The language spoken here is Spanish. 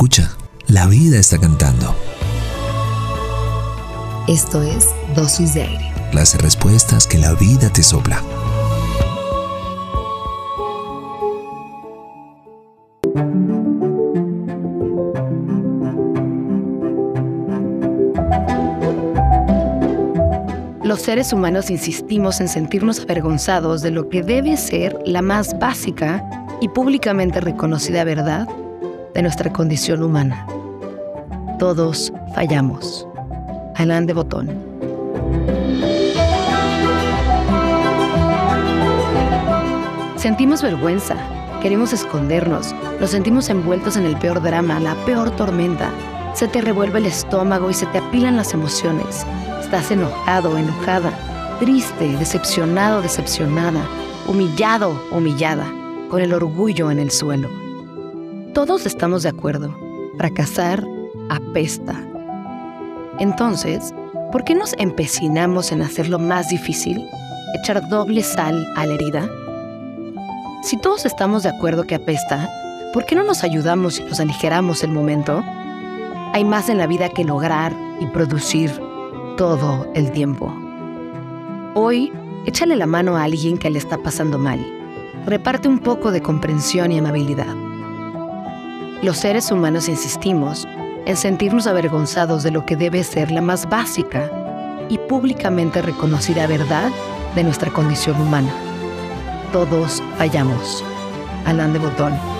Escucha, la vida está cantando. Esto es Dosis de Aire. Las respuestas que la vida te sopla. Los seres humanos insistimos en sentirnos avergonzados de lo que debe ser la más básica y públicamente reconocida verdad de nuestra condición humana. Todos fallamos. Alain de Botón. Sentimos vergüenza, queremos escondernos, nos sentimos envueltos en el peor drama, la peor tormenta. Se te revuelve el estómago y se te apilan las emociones. Estás enojado, enojada, triste, decepcionado, decepcionada, humillado, humillada, con el orgullo en el suelo. Todos estamos de acuerdo. Fracasar apesta. Entonces, ¿por qué nos empecinamos en hacerlo más difícil? ¿Echar doble sal a la herida? Si todos estamos de acuerdo que apesta, ¿por qué no nos ayudamos y nos aligeramos el momento? Hay más en la vida que lograr y producir todo el tiempo. Hoy, échale la mano a alguien que le está pasando mal. Reparte un poco de comprensión y amabilidad. Los seres humanos insistimos en sentirnos avergonzados de lo que debe ser la más básica y públicamente reconocida verdad de nuestra condición humana. Todos fallamos. Alain de Botón.